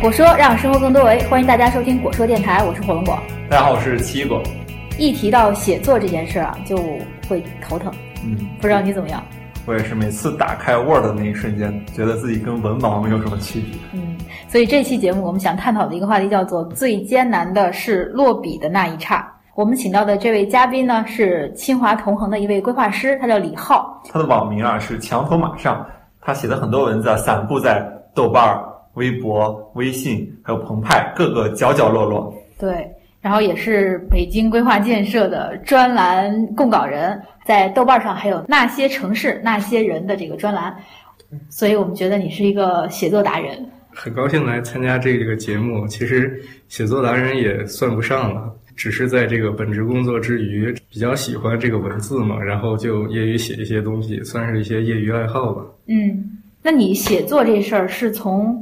果说让生活更多维，欢迎大家收听果说电台，我是火龙果。大家好，我是奇异果。一提到写作这件事啊，就会头疼。嗯，不知道你怎么样？我也是，每次打开 Word 的那一瞬间，觉得自己跟文盲没有什么区别。嗯，所以这期节目我们想探讨的一个话题叫做“最艰难的是落笔的那一刹”。我们请到的这位嘉宾呢，是清华同衡的一位规划师，他叫李浩。他的网名啊是墙头马上，他写的很多文字啊散布在豆瓣、微博、微信，还有澎湃各个角角落落。对，然后也是北京规划建设的专栏供稿人，在豆瓣上还有那些城市那些人的这个专栏，所以我们觉得你是一个写作达人。很高兴来参加这个节目。其实写作达人也算不上了。只是在这个本职工作之余，比较喜欢这个文字嘛，然后就业余写一些东西，算是一些业余爱好吧。嗯，那你写作这事儿是从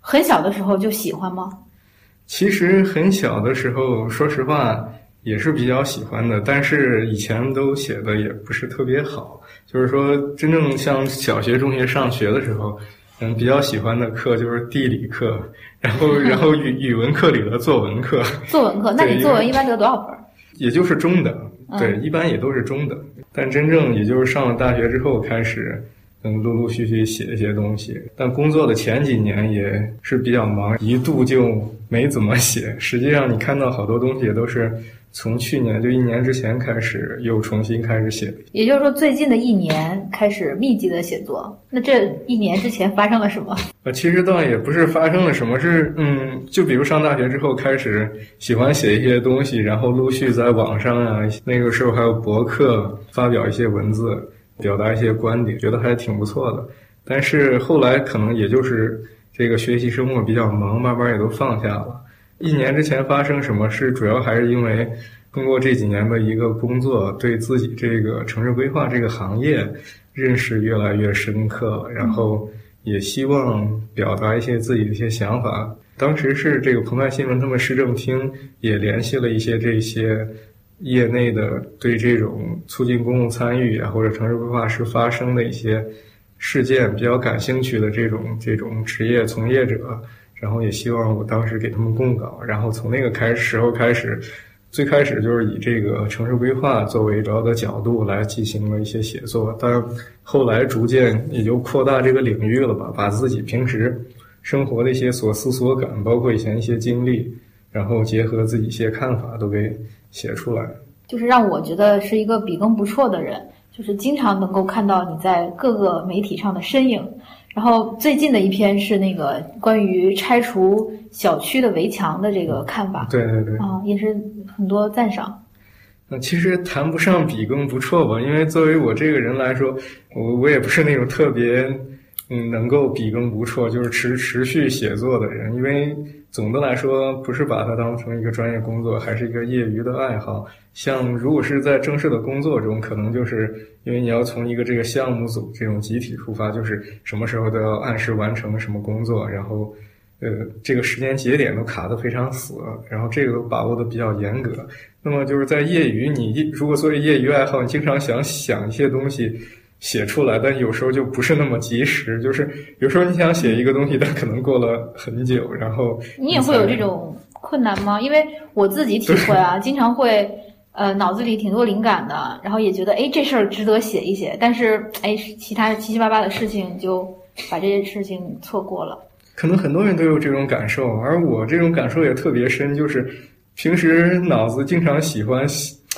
很小的时候就喜欢吗？其实很小的时候，说实话也是比较喜欢的，但是以前都写的也不是特别好。就是说，真正像小学、中学上学的时候。嗯，比较喜欢的课就是地理课，然后 然后语语文课里的作文课。作文课，那你作文一般得多少分？也就是中等，对，一般也都是中等。但真正也就是上了大学之后开始，嗯，陆陆续续写一些东西。但工作的前几年也是比较忙，一度就没怎么写。实际上，你看到好多东西都是。从去年就一年之前开始，又重新开始写。也就是说，最近的一年开始密集的写作。那这一年之前发生了什么？呃，其实倒也不是发生了什么，是嗯，就比如上大学之后开始喜欢写一些东西，然后陆续在网上啊，那个时候还有博客发表一些文字，表达一些观点，觉得还挺不错的。但是后来可能也就是这个学习生活比较忙，慢慢也都放下了。一年之前发生什么事，主要还是因为通过这几年的一个工作，对自己这个城市规划这个行业认识越来越深刻，然后也希望表达一些自己的一些想法。当时是这个澎湃新闻他们市政厅也联系了一些这些业内的对这种促进公共参与啊或者城市规划时发生的一些事件比较感兴趣的这种这种职业从业者。然后也希望我当时给他们供稿，然后从那个开时候开始，最开始就是以这个城市规划作为主要的角度来进行了一些写作，但后来逐渐也就扩大这个领域了吧，把自己平时生活的一些所思所感，包括以前一些经历，然后结合自己一些看法都给写出来。就是让我觉得是一个笔耕不辍的人，就是经常能够看到你在各个媒体上的身影。然后最近的一篇是那个关于拆除小区的围墙的这个看法，对对对，啊，也是很多赞赏。那其实谈不上笔耕不辍吧，因为作为我这个人来说，我我也不是那种特别嗯能够笔耕不辍，就是持持续写作的人，因为。总的来说，不是把它当成一个专业工作，还是一个业余的爱好。像如果是在正式的工作中，可能就是因为你要从一个这个项目组这种集体出发，就是什么时候都要按时完成什么工作，然后，呃，这个时间节点都卡得非常死，然后这个都把握的比较严格。那么就是在业余，你如果作为业余爱好，你经常想想一些东西。写出来，但有时候就不是那么及时。就是有时候你想写一个东西，但可能过了很久，然后你也会有这种困难吗？因为我自己体会啊，经常会呃脑子里挺多灵感的，然后也觉得哎这事儿值得写一写，但是哎其他七七八八的事情就把这些事情错过了。可能很多人都有这种感受，而我这种感受也特别深，就是平时脑子经常喜欢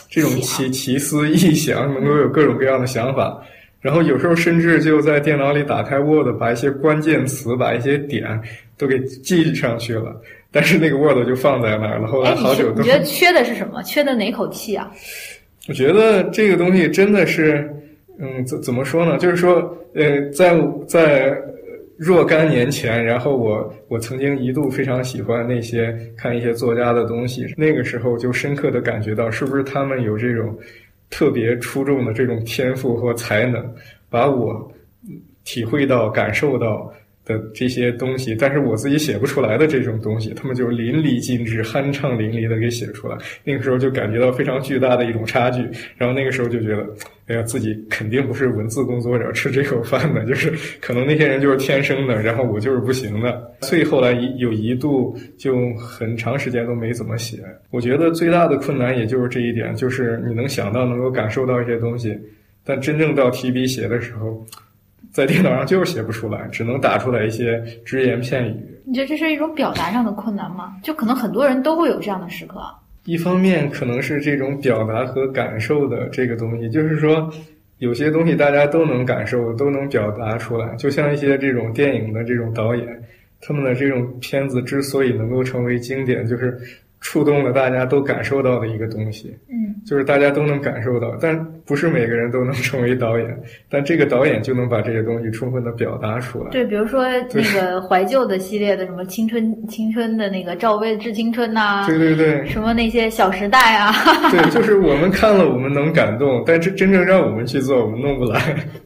这种奇奇思异想，能够有各种各样的想法。然后有时候甚至就在电脑里打开 Word，把一些关键词、把一些点都给记上去了，但是那个 Word 就放在那儿了。后来好久都。你觉得缺的是什么？缺的哪口气啊？我觉得这个东西真的是，嗯，怎怎么说呢？就是说，呃，在在若干年前，然后我我曾经一度非常喜欢那些看一些作家的东西，那个时候就深刻的感觉到，是不是他们有这种。特别出众的这种天赋和才能，把我体会到、感受到的这些东西，但是我自己写不出来的这种东西，他们就淋漓尽致、酣畅淋漓的给写出来。那个时候就感觉到非常巨大的一种差距，然后那个时候就觉得，哎呀，自己肯定不是文字工作者吃这口饭的，就是可能那些人就是天生的，然后我就是不行的。所以后来有一度就很长时间都没怎么写。我觉得最大的困难也就是这一点，就是你能想到、能够感受到一些东西，但真正到提笔写的时候。在电脑上就是写不出来，只能打出来一些只言片语。你觉得这是一种表达上的困难吗？就可能很多人都会有这样的时刻。一方面可能是这种表达和感受的这个东西，就是说有些东西大家都能感受，都能表达出来。就像一些这种电影的这种导演，他们的这种片子之所以能够成为经典，就是触动了大家都感受到的一个东西。嗯，就是大家都能感受到，但。不是每个人都能成为导演，但这个导演就能把这些东西充分的表达出来。对，比如说那个怀旧的系列的什么青春青春的那个赵薇致青春呐，对对对，什么那些小时代啊，对，就是我们看了我们能感动，但是真正让我们去做，我们弄不来。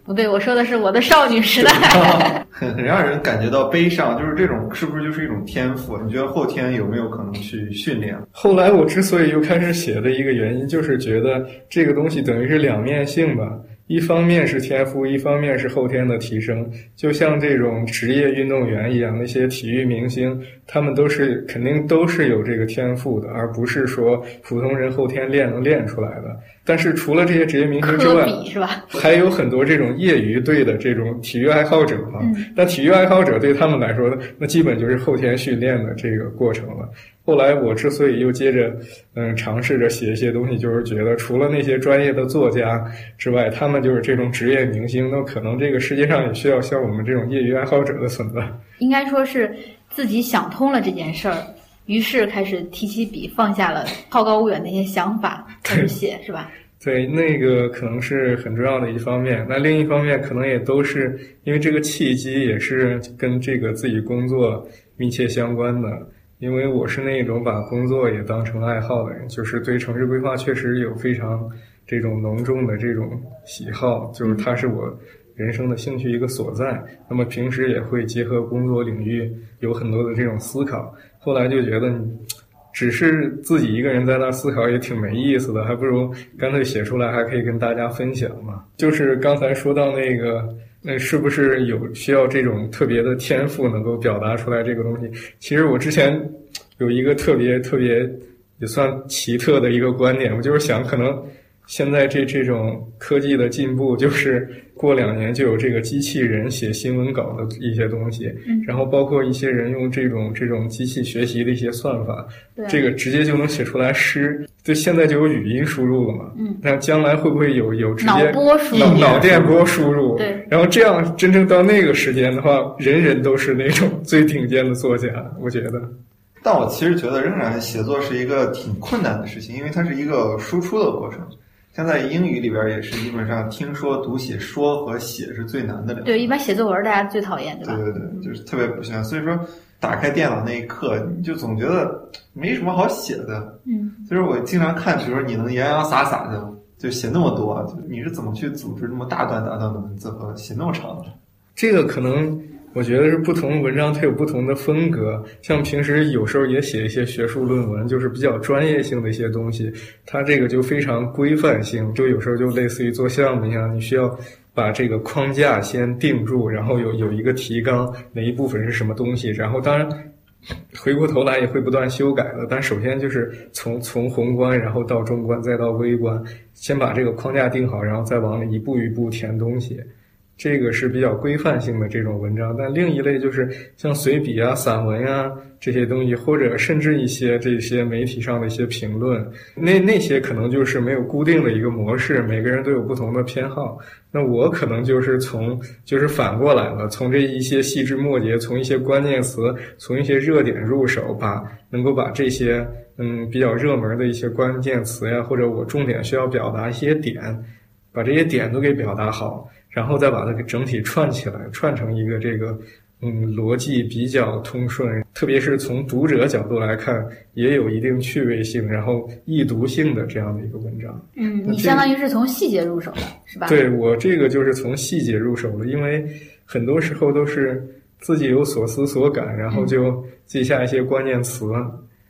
不对，我说的是我的少女时代，很很让人感觉到悲伤，就是这种是不是就是一种天赋？你觉得后天有没有可能去训练？后来我之所以又开始写的一个原因，就是觉得这个东西等于是。两面性吧，一方面是天赋，一方面是后天的提升。就像这种职业运动员一样，那些体育明星，他们都是肯定都是有这个天赋的，而不是说普通人后天练能练出来的。但是除了这些职业明星之外，是吧？还有很多这种业余队的这种体育爱好者啊。那体育爱好者对他们来说，那基本就是后天训练的这个过程了。后来我之所以又接着，嗯，尝试着写一些东西，就是觉得除了那些专业的作家之外，他们就是这种职业明星，那可能这个世界上也需要像我们这种业余爱好者的存在。应该说是自己想通了这件事儿，于是开始提起笔，放下了好高骛远的一些想法，开始写，是吧？对，那个可能是很重要的一方面。那另一方面，可能也都是因为这个契机，也是跟这个自己工作密切相关的。因为我是那种把工作也当成爱好的人，就是对城市规划确实有非常这种浓重的这种喜好，就是它是我人生的兴趣一个所在。那么平时也会结合工作领域有很多的这种思考。后来就觉得，只是自己一个人在那思考也挺没意思的，还不如干脆写出来，还可以跟大家分享嘛。就是刚才说到那个。那是不是有需要这种特别的天赋能够表达出来这个东西？其实我之前有一个特别特别也算奇特的一个观点，我就是想，可能现在这这种科技的进步，就是过两年就有这个机器人写新闻稿的一些东西，然后包括一些人用这种这种机器学习的一些算法，这个直接就能写出来诗。就现在就有语音输入了嘛？嗯，那将来会不会有有直接脑波输入、脑电波输入？对，然后这样真正到那个时间的话，人人都是那种 最顶尖的作家，我觉得。但我其实觉得，仍然写作是一个挺困难的事情，因为它是一个输出的过程。像在英语里边也是，基本上听说读写说和写是最难的两。对，一般写作文大家最讨厌，对吧？对对对，就是特别不喜欢。所以说。打开电脑那一刻，你就总觉得没什么好写的。嗯，所以说我经常看，比如说你能洋洋洒洒的就写那么多，你是怎么去组织那么大段大段的文字和写那么长的？这个可能我觉得是不同文章它有不同的风格。像平时有时候也写一些学术论文，就是比较专业性的一些东西，它这个就非常规范性，就有时候就类似于做项目一样，你需要。把这个框架先定住，然后有有一个提纲，哪一部分是什么东西，然后当然回过头来也会不断修改的。但首先就是从从宏观，然后到中观，再到微观，先把这个框架定好，然后再往里一步一步填东西。这个是比较规范性的这种文章，但另一类就是像随笔啊、散文呀这些东西，或者甚至一些这些媒体上的一些评论，那那些可能就是没有固定的一个模式，每个人都有不同的偏好。那我可能就是从就是反过来了，从这一些细枝末节，从一些关键词，从一些热点入手，把能够把这些嗯比较热门的一些关键词呀，或者我重点需要表达一些点，把这些点都给表达好。然后再把它给整体串起来，串成一个这个，嗯，逻辑比较通顺，特别是从读者角度来看，也有一定趣味性，然后易读性的这样的一个文章。嗯，你相当于是从细节入手的，是吧？对我这个就是从细节入手的，因为很多时候都是。自己有所思所感，然后就记下一些关键词，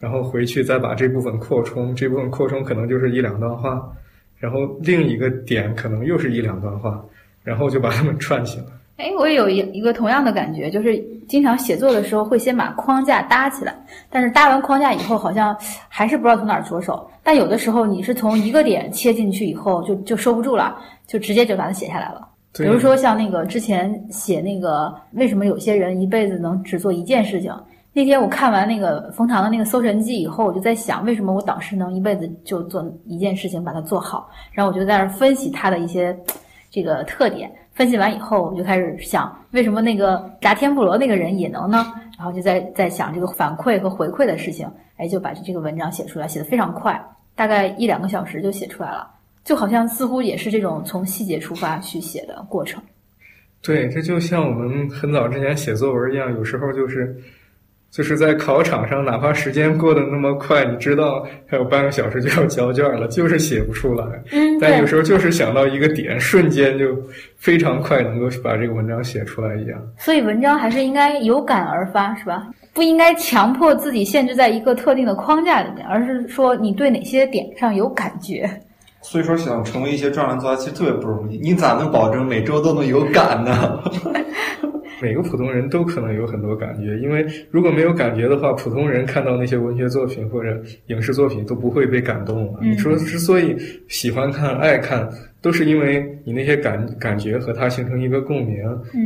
然后回去再把这部分扩充，这部分扩充可能就是一两段话，然后另一个点可能又是一两段话，然后就把它们串起来。哎，我也有一一个同样的感觉，就是经常写作的时候会先把框架搭起来，但是搭完框架以后，好像还是不知道从哪儿着手。但有的时候你是从一个点切进去以后，就就收不住了，就直接就把它写下来了。比如说像那个之前写那个为什么有些人一辈子能只做一件事情，那天我看完那个冯唐的那个《搜神记》以后，我就在想，为什么我导师能一辈子就做一件事情把它做好？然后我就在那儿分析他的一些这个特点。分析完以后，我就开始想，为什么那个炸天妇罗那个人也能呢？然后就在在想这个反馈和回馈的事情，哎，就把这个文章写出来，写的非常快，大概一两个小时就写出来了，就好像似乎也是这种从细节出发去写的过程。对，这就像我们很早之前写作文一样，有时候就是。就是在考场上，哪怕时间过得那么快，你知道还有半个小时就要交卷了，就是写不出来。嗯，但有时候就是想到一个点，瞬间就非常快能够把这个文章写出来一样。所以文章还是应该有感而发，是吧？不应该强迫自己限制在一个特定的框架里面，而是说你对哪些点上有感觉。所以说，想成为一些专栏作家其实特别不容易。你咋能保证每周都能有感呢？每个普通人都可能有很多感觉，因为如果没有感觉的话，普通人看到那些文学作品或者影视作品都不会被感动了。你说之所以喜欢看、爱看，都是因为你那些感感觉和它形成一个共鸣。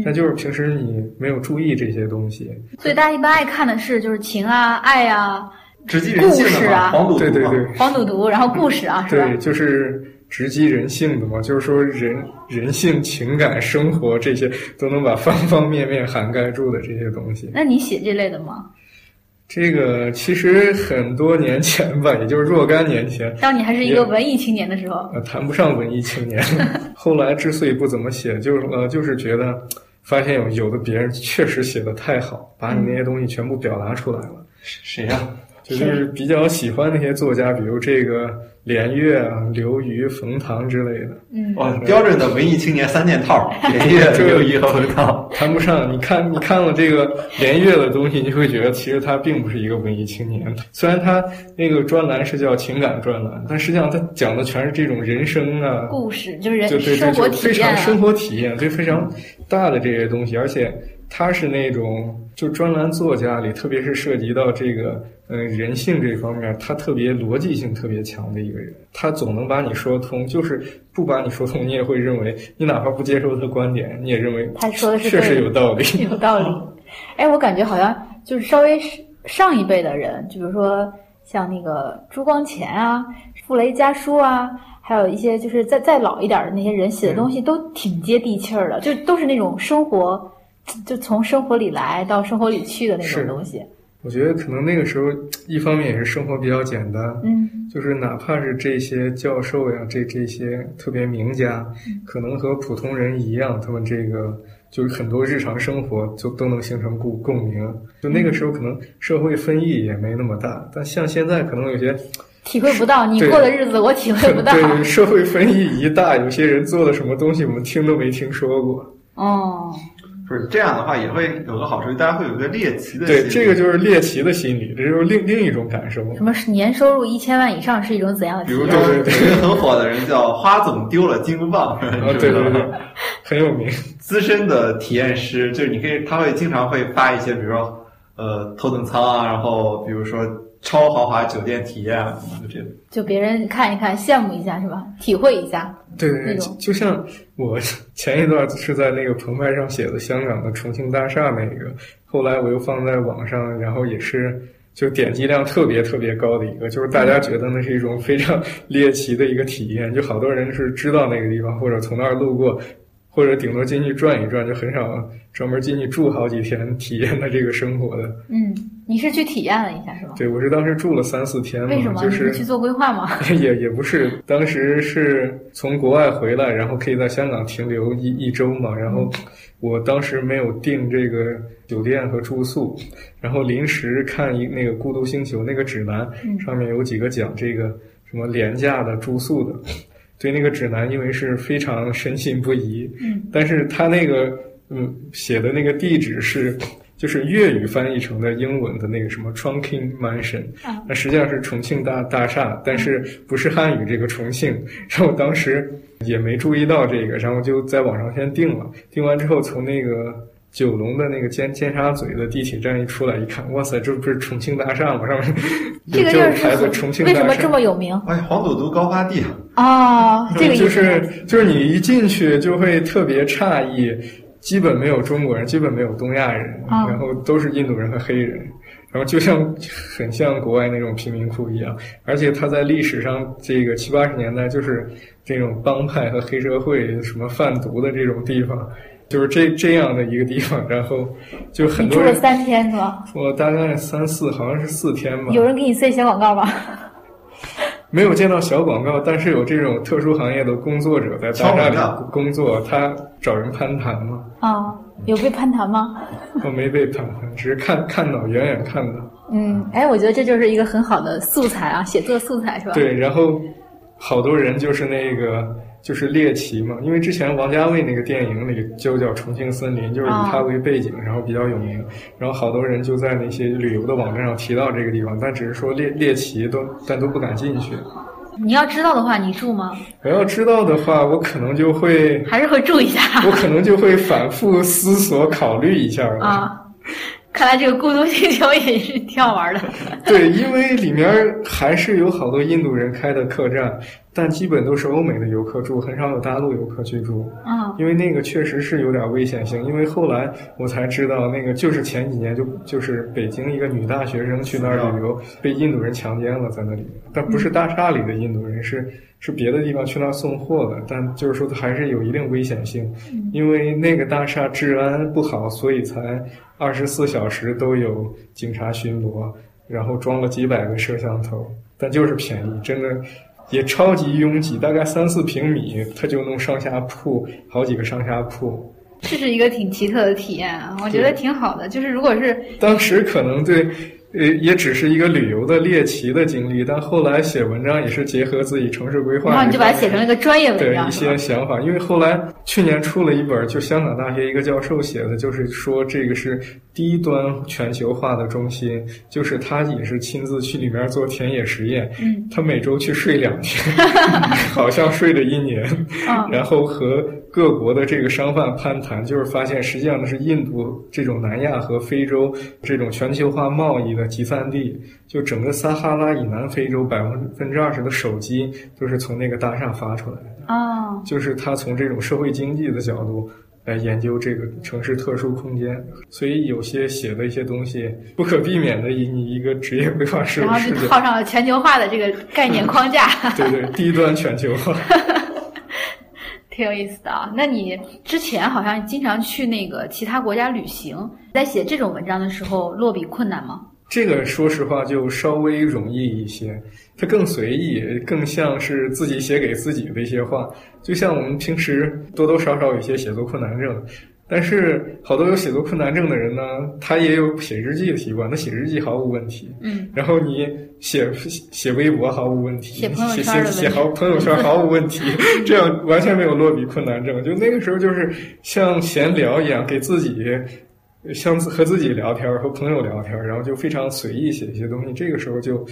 那就是平时你没有注意这些东西。所以大家一般爱看的是就是情啊、爱啊、故事啊、黄赌毒，对对对，黄赌毒，然后故事啊，是吧？对，就是。直击人性的嘛，就是说人人性、情感、生活这些都能把方方面面涵盖住的这些东西。那你写这类的吗？这个其实很多年前吧，也就是若干年前，当你还是一个文艺青年的时候，呃，谈不上文艺青年。后来之所以不怎么写，就是呃，就是觉得发现有有的别人确实写的太好，把你那些东西全部表达出来了。谁呀？就是比较喜欢那些作家，比如这个连岳啊、刘瑜、冯唐之类的。嗯，哇，标准的文艺青年三件套：连岳、刘瑜和冯唐。谈不上，你看，你看了这个连岳的东西，你会觉得其实他并不是一个文艺青年。虽然他那个专栏是叫情感专栏，但实际上他讲的全是这种人生啊、故事，就是人生活体验，非常生活体验，对非常大的这些东西，而且。他是那种就专栏作家里，特别是涉及到这个嗯人性这方面，他特别逻辑性特别强的一个人。他总能把你说通，就是不把你说通，你也会认为你哪怕不接受他的观点，你也认为他说的是确实有道理，有道理。哎，我感觉好像就是稍微上一辈的人，就比如说像那个朱光潜啊、傅雷家书啊，还有一些就是再再老一点的那些人写的东西，都挺接地气儿的，就都是那种生活。就从生活里来到生活里去的那种东西，我觉得可能那个时候一方面也是生活比较简单，嗯，就是哪怕是这些教授呀，这这些特别名家，可能和普通人一样，他们这个就是很多日常生活就都能形成共共鸣。就那个时候可能社会分异也没那么大，但像现在可能有些体会不到，你过的日子我体会不到。对，社会分异一大，有些人做的什么东西我们听都没听说过。哦。不是这样的话，也会有个好处，大家会有个猎奇的心。对，这个就是猎奇的心理，这就是另另一种感受。什么是年收入一千万以上是一种怎样的？比如说，有一个很火的人叫花总丢了金箍棒，对对对，很有名。资深的体验师，就是你可以，他会经常会发一些，比如说呃头等舱啊，然后比如说。超豪华酒店体验啊，就这种，就别人看一看，羡慕一下是吧？体会一下，对对对，就像我前一段是在那个澎湃上写的香港的重庆大厦那个，后来我又放在网上，然后也是就点击量特别特别高的一个，就是大家觉得那是一种非常猎奇的一个体验，就好多人是知道那个地方或者从那儿路过。或者顶多进去转一转，就很少专门进去住好几天体验他这个生活的。嗯，你是去体验了一下是吗？对，我是当时住了三四天嘛。为什么？就是去做规划吗？也也不是，当时是从国外回来，然后可以在香港停留一一周嘛。然后我当时没有订这个酒店和住宿，然后临时看一那个《孤独星球》那个指南，上面有几个讲这个什么廉价的住宿的。对那个指南，因为是非常深信不疑，嗯，但是他那个嗯写的那个地址是就是粤语翻译成的英文的那个什么 Trunking Mansion，那实际上是重庆大大厦，但是不是汉语这个重庆。然后当时也没注意到这个，然后就在网上先订了。订完之后，从那个九龙的那个尖尖沙咀的地铁站一出来，一看，哇塞，这不是重庆大厦吗？上面这个地儿是重庆为什么这么有名？哎，黄赌毒高发地啊！这个就是就是你一进去就会特别诧异。基本没有中国人，基本没有东亚人，然后都是印度人和黑人，然后就像很像国外那种贫民窟一样。而且他在历史上这个七八十年代就是这种帮派和黑社会什么贩毒的这种地方，就是这这样的一个地方。然后就很多。住了三天是吧？我大概三四，好像是四天吧。有人给你塞小广告吗？没有见到小广告，但是有这种特殊行业的工作者在大厦里工作，他找人攀谈吗？啊，有被攀谈吗？我没被攀谈，只是看看到，远远看到。嗯，哎，我觉得这就是一个很好的素材啊，写作素材是吧？对，然后好多人就是那个。就是猎奇嘛，因为之前王家卫那个电影里就叫《重庆森林》，就是以它为背景，然后比较有名，然后好多人就在那些旅游的网站上提到这个地方，但只是说猎猎奇都，但都不敢进去。你要知道的话，你住吗？我要知道的话，我可能就会还是会住一下。我可能就会反复思索、考虑一下啊。看来这个孤独星球也是挺好玩的。对，因为里面还是有好多印度人开的客栈。但基本都是欧美的游客住，很少有大陆游客去住。嗯，因为那个确实是有点危险性。因为后来我才知道，那个就是前几年就就是北京一个女大学生去那儿旅游，被印度人强奸了，在那里。但不是大厦里的印度人，是是别的地方去那儿送货的。但就是说，它还是有一定危险性。因为那个大厦治安不好，所以才二十四小时都有警察巡逻，然后装了几百个摄像头。但就是便宜，真的。也超级拥挤，大概三四平米，它就弄上下铺，好几个上下铺。这是一个挺奇特的体验啊，我觉得挺好的。就是如果是当时可能对。呃，也只是一个旅游的猎奇的经历，但后来写文章也是结合自己城市规划，然后你就把它写成了一个专业文章，对一些想法。因为后来去年出了一本，就香港大学一个教授写的，就是说这个是低端全球化的中心，就是他也是亲自去里面做田野实验，嗯，他每周去睡两天，好像睡了一年，然后和。各国的这个商贩攀谈，就是发现实际上呢是印度这种南亚和非洲这种全球化贸易的集散地。就整个撒哈拉以南非洲百分分之二十的手机都是从那个大厦发出来的。哦，就是他从这种社会经济的角度来研究这个城市特殊空间，所以有些写的一些东西不可避免的以你一个职业规划师，然后就套上了全球化的这个概念框架。对对，低端全球化。挺有意思的啊！那你之前好像经常去那个其他国家旅行，在写这种文章的时候落笔困难吗？这个说实话就稍微容易一些，它更随意，更像是自己写给自己的一些话。就像我们平时多多少少有些写作困难症。但是好多有写作困难症的人呢，他也有写日记的习惯。他写日记毫无问题，嗯。然后你写写微博毫无问题，写朋友圈写写好朋友圈毫无问题，这样完全没有落笔困难症。就那个时候就是像闲聊一样，给自己像和自己聊天，和朋友聊天，然后就非常随意写一些东西。这个时候就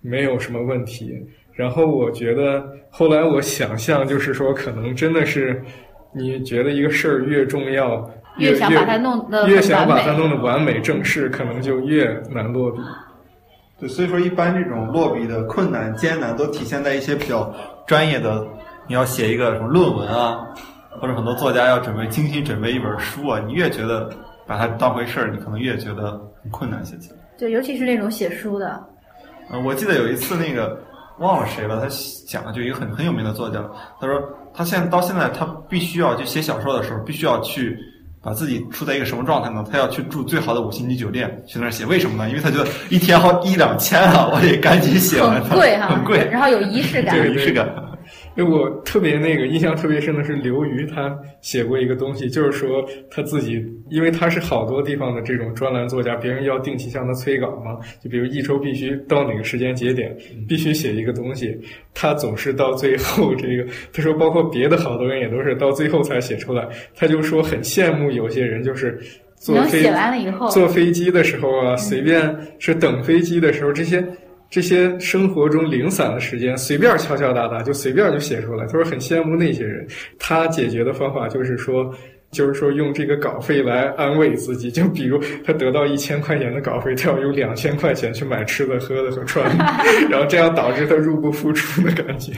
没有什么问题。然后我觉得后来我想象就是说，可能真的是。你觉得一个事儿越重要，越想把它弄得越想把它弄得完美正式，可能就越难落笔。对，所以说一般这种落笔的困难、艰难，都体现在一些比较专业的，你要写一个什么论文啊，或者很多作家要准备精心准备一本书啊，你越觉得把它当回事儿，你可能越觉得很困难写起来。对，尤其是那种写书的。嗯，我记得有一次那个。忘了谁了？他讲了就一个很很有名的作家，他说他现在到现在他必须要就写小说的时候，必须要去把自己处在一个什么状态呢？他要去住最好的五星级酒店去那儿写，为什么呢？因为他觉得一天好一两千啊，我得赶紧写完。很贵哈，很贵，然后有仪式感，有仪式感。因为我特别那个印象特别深的是刘瑜，他写过一个东西，就是说他自己，因为他是好多地方的这种专栏作家，别人要定期向他催稿嘛，就比如一周必须到哪个时间节点必须写一个东西，他总是到最后这个，他说包括别的好多人也都是到最后才写出来，他就说很羡慕有些人就是。坐飞写完了以后，坐飞机的时候啊，随便是等飞机的时候，这些这些生活中零散的时间，随便敲敲打打就随便就写出来。他说很羡慕那些人，他解决的方法就是说。就是说，用这个稿费来安慰自己。就比如他得到一千块钱的稿费，他要用两千块钱去买吃的、喝的和穿的，然后这样导致他入不敷出的感觉。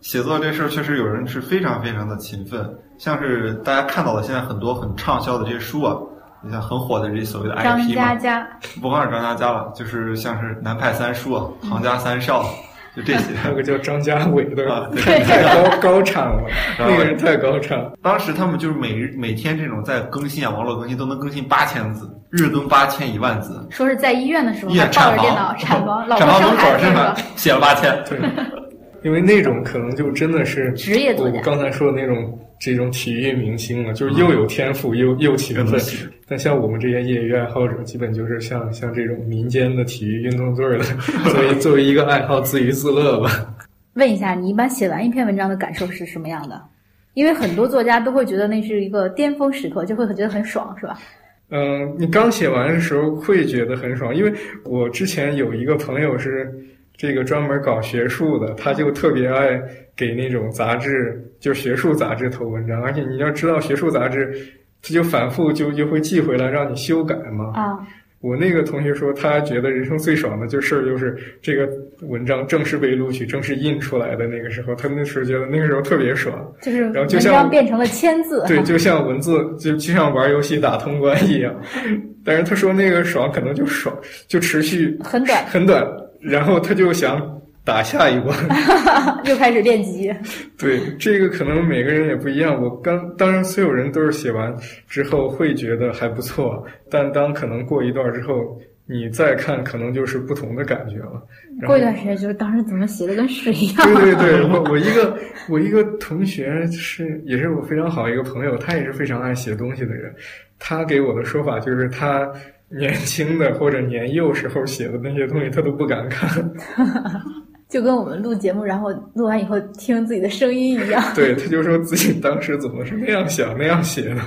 写作这事儿确实有人是非常非常的勤奋，像是大家看到的现在很多很畅销的这些书啊，你像很火的这些所谓的 IP 张嘛，嘉佳，不光是张嘉佳了，就是像是南派三叔啊、唐家三少，就这些。还有个叫张家伟的，啊对太高高产了，那个人太高产了。当时他们就是每日每天这种在更新啊，网络更新都能更新八千字，日更八千一万字。说是在医院的时候抱院产房着电脑产房，老产房门婆生孩口是吧子是吧？？写了八千。对，因为那种可能就真的是职业作家我刚才说的那种这种体育明星了，就是又有天赋又又勤奋。但像我们这些业余爱好者，基本就是像像这种民间的体育运动队儿的，所 以作为一个爱好自娱自乐吧。问一下，你一般写完一篇文章的感受是什么样的？因为很多作家都会觉得那是一个巅峰时刻，就会觉得很爽，是吧？嗯，你刚写完的时候会觉得很爽，因为我之前有一个朋友是这个专门搞学术的，他就特别爱给那种杂志，就学术杂志投文章，而且你要知道学术杂志，他就反复就就会寄回来让你修改嘛。啊，我那个同学说，他觉得人生最爽的就事儿就是这个文章正式被录取、正式印出来的那个时候，他那时候觉得那个时候特别爽。就是然后就像章变成了签字，对，就像文字，就就像玩游戏打通关一样。但是他说那个爽可能就爽，就持续很短，很短，然后他就想打下一关。又开始练级。对，这个可能每个人也不一样。我刚当然所有人都是写完之后会觉得还不错，但当可能过一段之后，你再看可能就是不同的感觉了。过一段时间，就是当时怎么写的跟屎一样。对对对，我我一个我一个同学是也是我非常好一个朋友，他也是非常爱写东西的人。他给我的说法就是他年轻的或者年幼时候写的那些东西，他都不敢看。就跟我们录节目，然后录完以后听自己的声音一样。对，他就说自己当时怎么是那样想那样写的，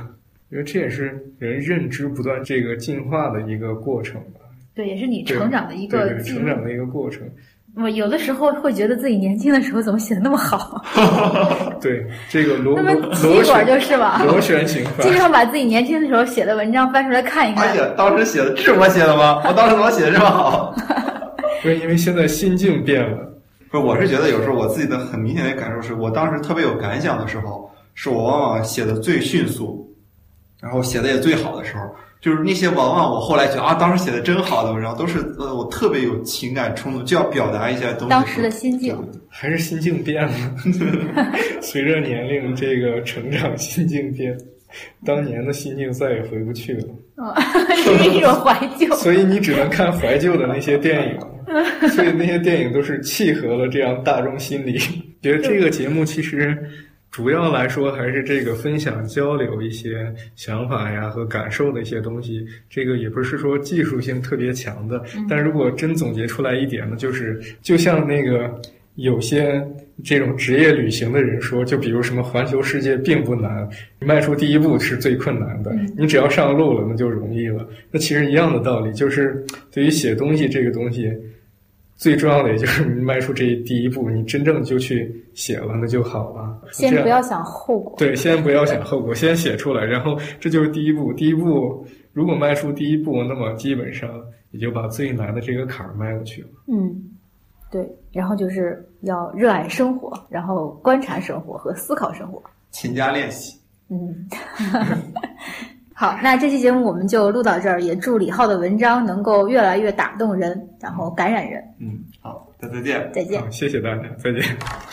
因为这也是人认知不断这个进化的一个过程吧。对，也是你成长的一个成。长的一个过程。我有的时候会觉得自己年轻的时候怎么写的那么好，对，这个螺那螺螺旋就是吧。螺旋形法经。常把自己年轻的时候写的文章翻出来看一看。哎呀，当时写的这是我写的吗？我当时怎么写的这么好？不是因为现在心境变了。不是，我是觉得有时候我自己的很明显的感受是，我当时特别有感想的时候，是我往往写的最迅速，然后写的也最好的时候。就是那些往往我后来觉得啊，当时写的真好的文章，都是呃我特别有情感冲动，就要表达一下东西。当时的心境还是心境变了，随着年龄这个成长，心境变，当年的心境再也回不去了，嗯，是一种怀旧。所以你只能看怀旧的那些电影，所以那些电影都是契合了这样大众心理。觉得这个节目其实主要来说还是这个分享交流一些想法呀和感受的一些东西，这个也不是说技术性特别强的，但如果真总结出来一点呢，就是就像那个。有些这种职业旅行的人说，就比如什么环球世界并不难，你迈出第一步是最困难的，你只要上路了，那就容易了。那其实一样的道理，就是对于写东西这个东西，最重要的也就是你 迈出这第一步，你真正就去写了，那就好了。先不要想后果。对，先不要想后果，先写出来，然后这就是第一步。第一步如果迈出第一步，那么基本上也就把最难的这个坎儿迈过去了。嗯，对。然后就是要热爱生活，然后观察生活和思考生活。勤加练习。嗯，好，那这期节目我们就录到这儿，也祝李浩的文章能够越来越打动人，然后感染人。嗯，好，大家再见。再见好，。谢谢大家，再见。